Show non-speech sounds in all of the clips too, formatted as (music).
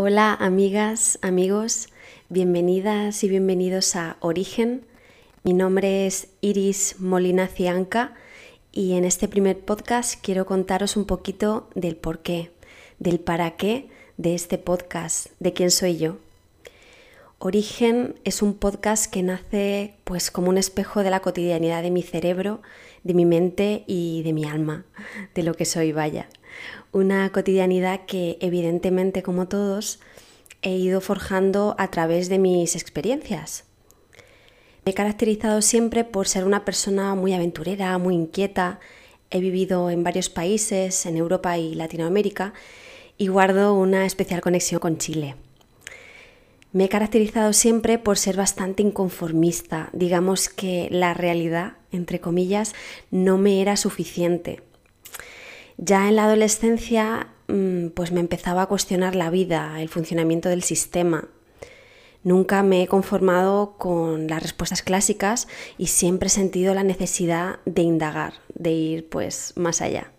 Hola amigas, amigos, bienvenidas y bienvenidos a Origen. Mi nombre es Iris Molina Cianca y en este primer podcast quiero contaros un poquito del por qué, del para qué de este podcast, de quién soy yo. Origen es un podcast que nace pues como un espejo de la cotidianidad de mi cerebro, de mi mente y de mi alma, de lo que soy, vaya. Una cotidianidad que evidentemente como todos he ido forjando a través de mis experiencias. Me he caracterizado siempre por ser una persona muy aventurera, muy inquieta. He vivido en varios países, en Europa y Latinoamérica, y guardo una especial conexión con Chile. Me he caracterizado siempre por ser bastante inconformista. Digamos que la realidad, entre comillas, no me era suficiente. Ya en la adolescencia, mm, pues me empezaba a cuestionar la vida, el funcionamiento del sistema. Nunca me he conformado con las respuestas clásicas y siempre he sentido la necesidad de indagar, de ir pues más allá.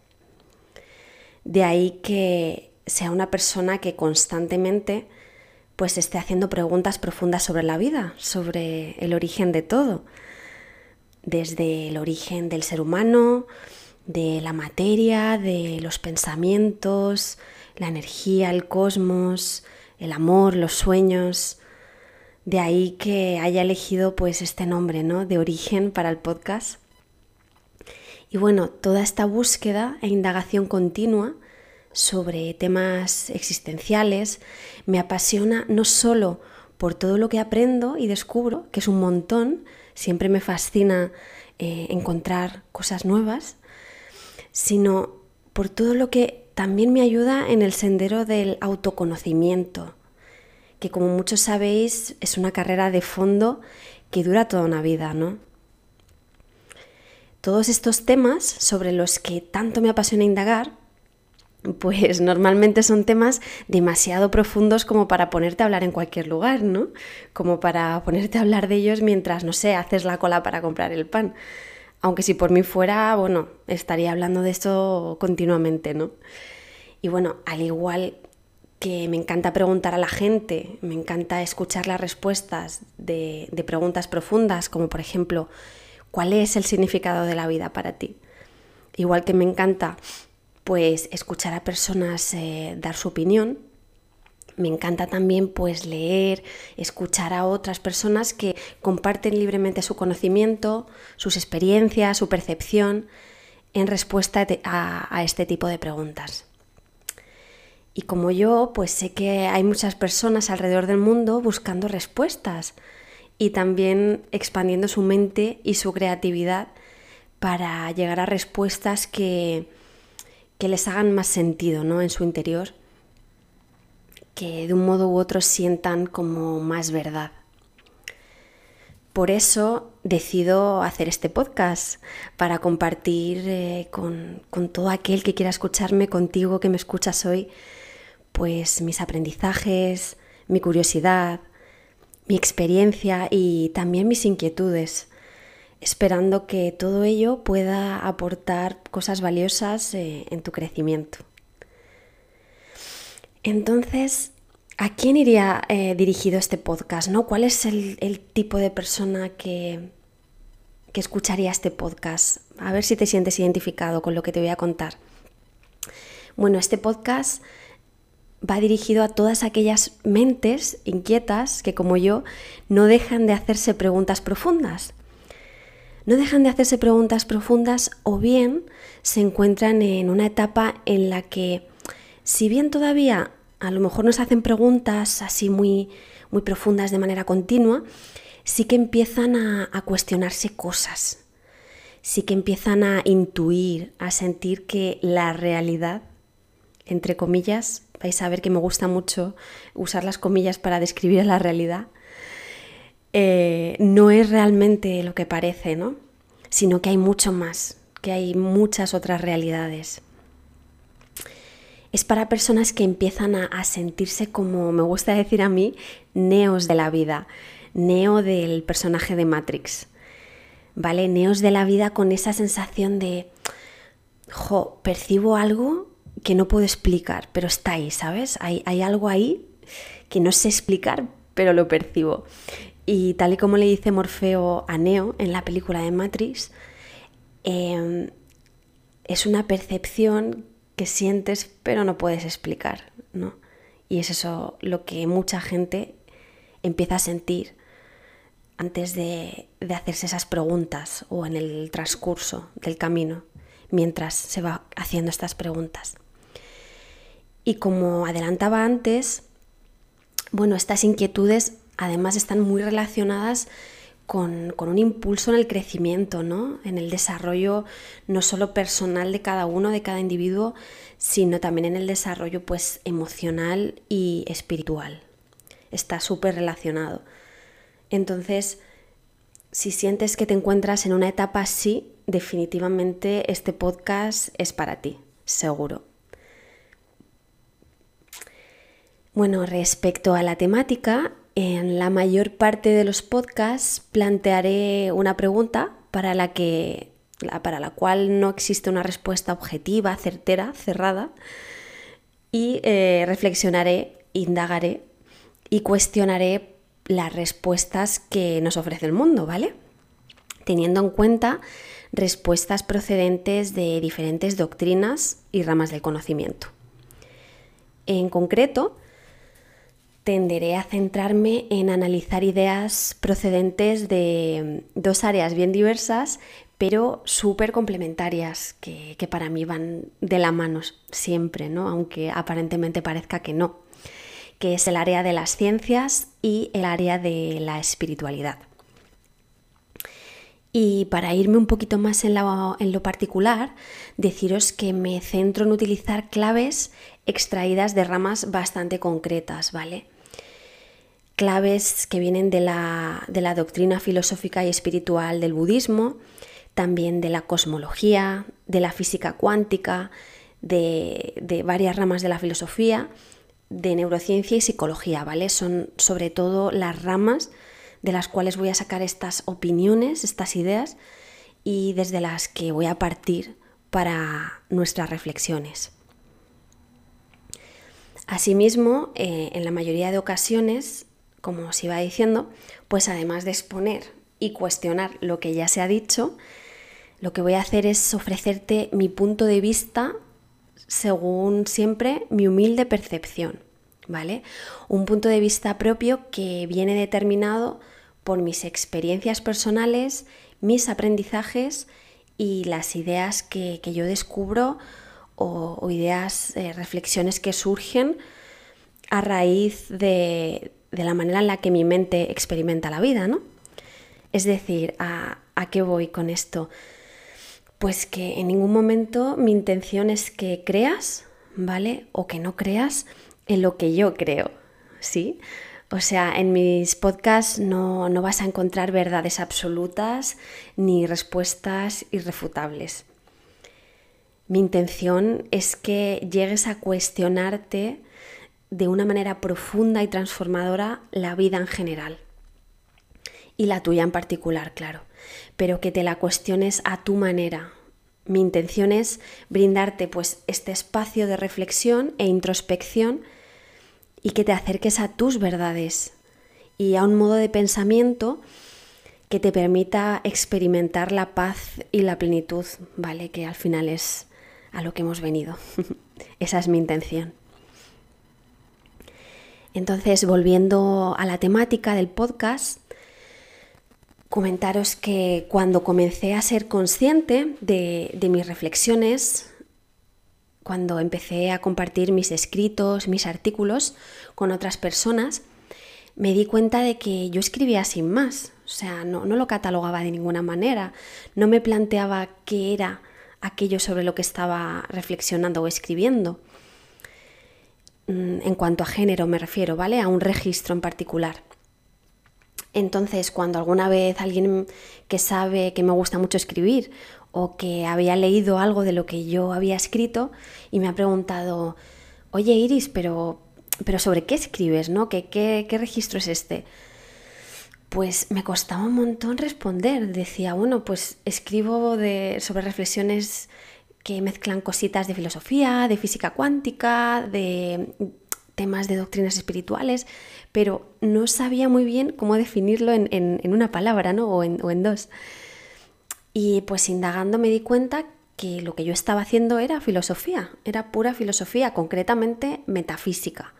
De ahí que sea una persona que constantemente pues esté haciendo preguntas profundas sobre la vida, sobre el origen de todo, desde el origen del ser humano, de la materia, de los pensamientos, la energía, el cosmos, el amor, los sueños. De ahí que haya elegido pues este nombre, ¿no? De origen para el podcast. Y bueno, toda esta búsqueda e indagación continua sobre temas existenciales me apasiona no solo por todo lo que aprendo y descubro, que es un montón, siempre me fascina eh, encontrar cosas nuevas, sino por todo lo que también me ayuda en el sendero del autoconocimiento, que como muchos sabéis es una carrera de fondo que dura toda una vida, ¿no? Todos estos temas sobre los que tanto me apasiona indagar pues (laughs) normalmente son temas demasiado profundos como para ponerte a hablar en cualquier lugar, ¿no? Como para ponerte a hablar de ellos mientras, no sé, haces la cola para comprar el pan. Aunque si por mí fuera, bueno, estaría hablando de esto continuamente, ¿no? Y bueno, al igual que me encanta preguntar a la gente, me encanta escuchar las respuestas de, preguntas profundas, como por ejemplo, ¿cuál es el significado de la vida para ti? Igual que me encanta pues escuchar a personas eh, dar su opinión. Me encanta también pues leer, escuchar a otras personas que comparten libremente su conocimiento, sus experiencias, su percepción en respuesta a, este tipo de preguntas. Y como yo, pues sé que hay muchas personas alrededor del mundo buscando respuestas y también expandiendo su mente y su creatividad para llegar a respuestas que, que les hagan más sentido ¿no? en su interior, que de un modo u otro sientan como más verdad. Por eso decido hacer este podcast, para compartir eh, con, con todo aquel que quiera escucharme, contigo que me escuchas hoy, pues mis aprendizajes, mi curiosidad, mi experiencia y también mis inquietudes esperando que todo ello pueda aportar cosas valiosas eh, en tu crecimiento. Entonces, ¿a quién iría eh, dirigido este podcast? ¿no? ¿Cuál es el, tipo de persona que, que escucharía este podcast? A ver si te sientes identificado con lo que te voy a contar. Bueno, este podcast va dirigido a todas aquellas mentes inquietas que, como yo, no dejan de hacerse preguntas profundas no dejan de hacerse preguntas profundas o bien se encuentran en una etapa en la que, si bien todavía a lo mejor nos hacen preguntas así muy, muy profundas de manera continua, sí que empiezan a, cuestionarse cosas, sí que empiezan a intuir, a sentir que la realidad, entre comillas, vais a ver que me gusta mucho usar las comillas para describir la realidad, eh, no es realmente lo que parece, ¿no? Sino que hay mucho más, que hay muchas otras realidades. Es para personas que empiezan a, sentirse como, me gusta decir a mí, neos de la vida, neo del personaje de Matrix, ¿vale? Neos de la vida con esa sensación de, jo, percibo algo que no puedo explicar, pero está ahí, ¿sabes? Hay, hay algo ahí que no sé explicar, pero lo percibo. Y tal y como le dice Morfeo a Neo en la película de Matrix, em, es una percepción que sientes pero no puedes explicar, ¿no? Y es eso lo que mucha gente empieza a sentir antes de, de hacerse esas preguntas o en el transcurso del camino, mientras se va haciendo estas preguntas. Y como adelantaba antes, bueno, estas inquietudes además están muy relacionadas con, un impulso en el crecimiento, ¿no? En el desarrollo no solo personal de cada uno, de cada individuo, sino también en el desarrollo pues emocional y espiritual. Está súper relacionado. Entonces, si sientes que te encuentras en una etapa así, definitivamente este podcast es para ti, seguro. Bueno, respecto a la temática, en la mayor parte de los podcasts plantearé una pregunta para la que para la cual no existe una respuesta objetiva, certera, cerrada, y eh, reflexionaré, indagaré y cuestionaré las respuestas que nos ofrece el mundo, ¿vale? Teniendo en cuenta respuestas procedentes de diferentes doctrinas y ramas del conocimiento. En concreto, tenderé a centrarme en analizar ideas procedentes de dos áreas bien diversas, pero súper complementarias, que, que, para mí van de la mano siempre, ¿no? aunque aparentemente parezca que no, que es el área de las ciencias y el área de la espiritualidad. Y para irme un poquito más en lo, en lo, particular, deciros que me centro en utilizar claves extraídas de ramas bastante concretas, ¿vale? Claves que vienen de la, doctrina filosófica y espiritual del budismo, también de la cosmología, de la física cuántica, de, varias ramas de la filosofía, de neurociencia y psicología, ¿vale? Son sobre todo las ramas de las cuales voy a sacar estas opiniones, estas ideas y desde las que voy a partir para nuestras reflexiones. Asimismo, eh, en la mayoría de ocasiones como os iba diciendo, pues además de exponer y cuestionar lo que ya se ha dicho, lo que voy a hacer es ofrecerte mi punto de vista según siempre mi humilde percepción, ¿vale? Un punto de vista propio que viene determinado por mis experiencias personales, mis aprendizajes y las ideas que, yo descubro o, ideas, eh, reflexiones que surgen a raíz de, de la manera en la que mi mente experimenta la vida, ¿no? Es decir, ¿a, qué voy con esto? Pues que en ningún momento mi intención es que creas, ¿vale? O que no creas en lo que yo creo, ¿sí? O sea, en mis podcasts no, no vas a encontrar verdades absolutas ni respuestas irrefutables. Mi intención es que llegues a cuestionarte de una manera profunda y transformadora la vida en general. Y la tuya en particular, claro. Pero que te la cuestiones a tu manera. Mi intención es brindarte pues este espacio de reflexión e introspección y que te acerques a tus verdades y a un modo de pensamiento que te permita experimentar la paz y la plenitud, ¿vale? Que al final es a lo que hemos venido. (laughs) Esa es mi intención. Entonces, volviendo a la temática del podcast, comentaros que cuando comencé a ser consciente de, mis reflexiones, cuando empecé a compartir mis escritos, mis artículos con otras personas, me di cuenta de que yo escribía sin más, o sea, no, no, lo catalogaba de ninguna manera, no me planteaba qué era aquello sobre lo que estaba reflexionando o escribiendo. Mm, en cuanto a género me refiero, ¿vale? A un registro en particular. Entonces, cuando alguna vez alguien que sabe que me gusta mucho escribir o que había leído algo de lo que yo había escrito y me ha preguntado, oye Iris, pero, pero ¿sobre qué escribes? ¿no? ¿Qué, qué, registro es este? Pues me costaba un montón responder. Decía, bueno, pues escribo sobre reflexiones que mezclan cositas de filosofía, de física cuántica, de temas de doctrinas espirituales, pero no sabía muy bien cómo definirlo en, una palabra, ¿no? O en, o en dos. Y pues indagando me di cuenta que lo que yo estaba haciendo era filosofía, era pura filosofía, concretamente metafísica.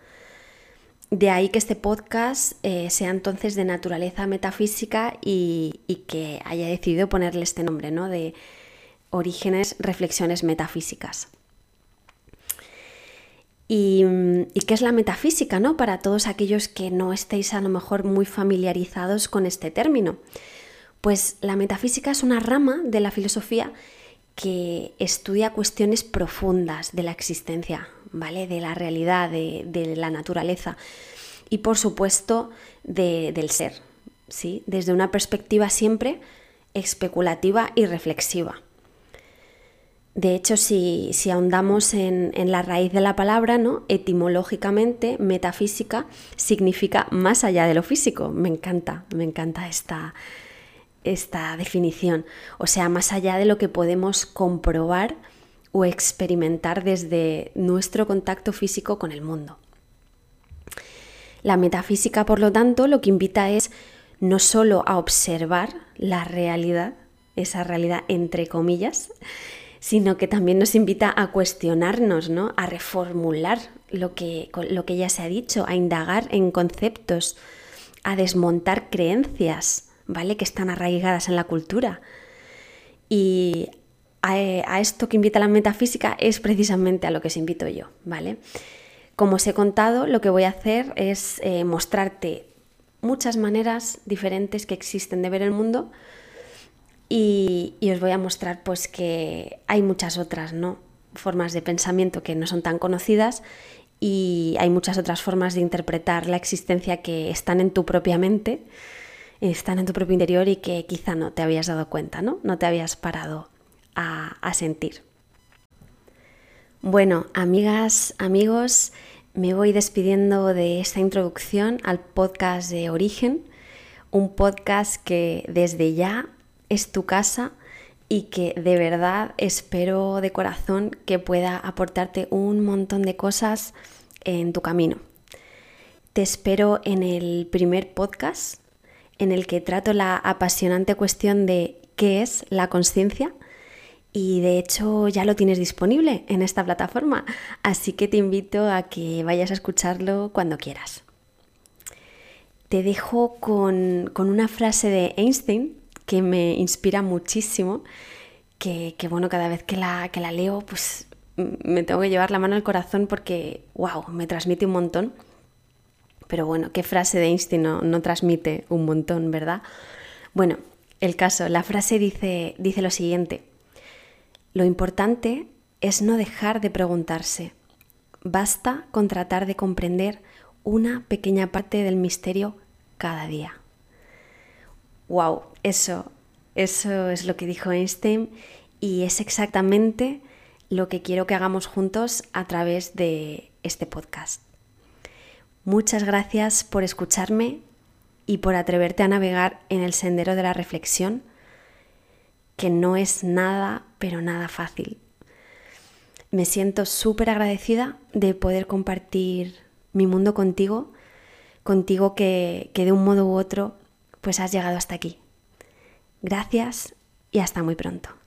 De ahí que este podcast eh, sea entonces de naturaleza metafísica y, que haya decidido ponerle este nombre, ¿no? De orígenes, reflexiones metafísicas. Y, y, qué es la metafísica, ¿no? Para todos aquellos que no estéis a lo mejor muy familiarizados con este término. Pues la metafísica es una rama de la filosofía que estudia cuestiones profundas de la existencia, ¿vale? De la realidad, de, la naturaleza y por supuesto del ser, ¿sí? Desde una perspectiva siempre especulativa y reflexiva. De hecho, si, ahondamos en, la raíz de la palabra, ¿no? etimológicamente, metafísica significa más allá de lo físico. Me encanta, me encanta esta, esta definición. O sea, más allá de lo que podemos comprobar o experimentar desde nuestro contacto físico con el mundo. La metafísica, por lo tanto, lo que invita es no solo a observar la realidad, esa realidad entre comillas, sino que también nos invita a cuestionarnos, ¿no? a reformular lo que, lo que ya se ha dicho, a indagar en conceptos, a desmontar creencias, ¿vale? que están arraigadas en la cultura. Y a, esto que invita la metafísica es precisamente a lo que os invito yo, ¿vale? Como os he contado, lo que voy a hacer es eh, mostrarte muchas maneras diferentes que existen de ver el mundo y, os voy a mostrar pues que hay muchas otras, ¿no? Formas de pensamiento que no son tan conocidas y hay muchas otras formas de interpretar la existencia que están en tu propia mente, están en tu propio interior y que quizá no te habías dado cuenta, ¿no? No te habías parado a, sentir. Bueno, amigas, amigos, me voy despidiendo de esta introducción al podcast de Origen, un podcast que desde ya es tu casa y que de verdad espero de corazón que pueda aportarte un montón de cosas en tu camino. Te espero en el primer podcast en el que trato la apasionante cuestión de qué es la conciencia y de hecho ya lo tienes disponible en esta plataforma, así que te invito a que vayas a escucharlo cuando quieras. Te dejo con, una frase de Einstein que me inspira muchísimo, que, bueno, cada vez que la, que la leo, pues me tengo que llevar la mano al corazón porque, wow, me transmite un montón. Pero bueno, ¿qué frase de Einstein no, no transmite un montón, verdad? Bueno, el caso, la frase dice, dice lo siguiente. Lo importante es no dejar de preguntarse. Basta con tratar de comprender una pequeña parte del misterio cada día. ¡Wow! Eso, eso es lo que dijo Einstein y es exactamente lo que quiero que hagamos juntos a través de este podcast. Muchas gracias por escucharme y por atreverte a navegar en el sendero de la reflexión que no es nada, pero nada fácil. Me siento súper agradecida de poder compartir mi mundo contigo, contigo que, que de un modo u otro pues has llegado hasta aquí. Gracias y hasta muy pronto.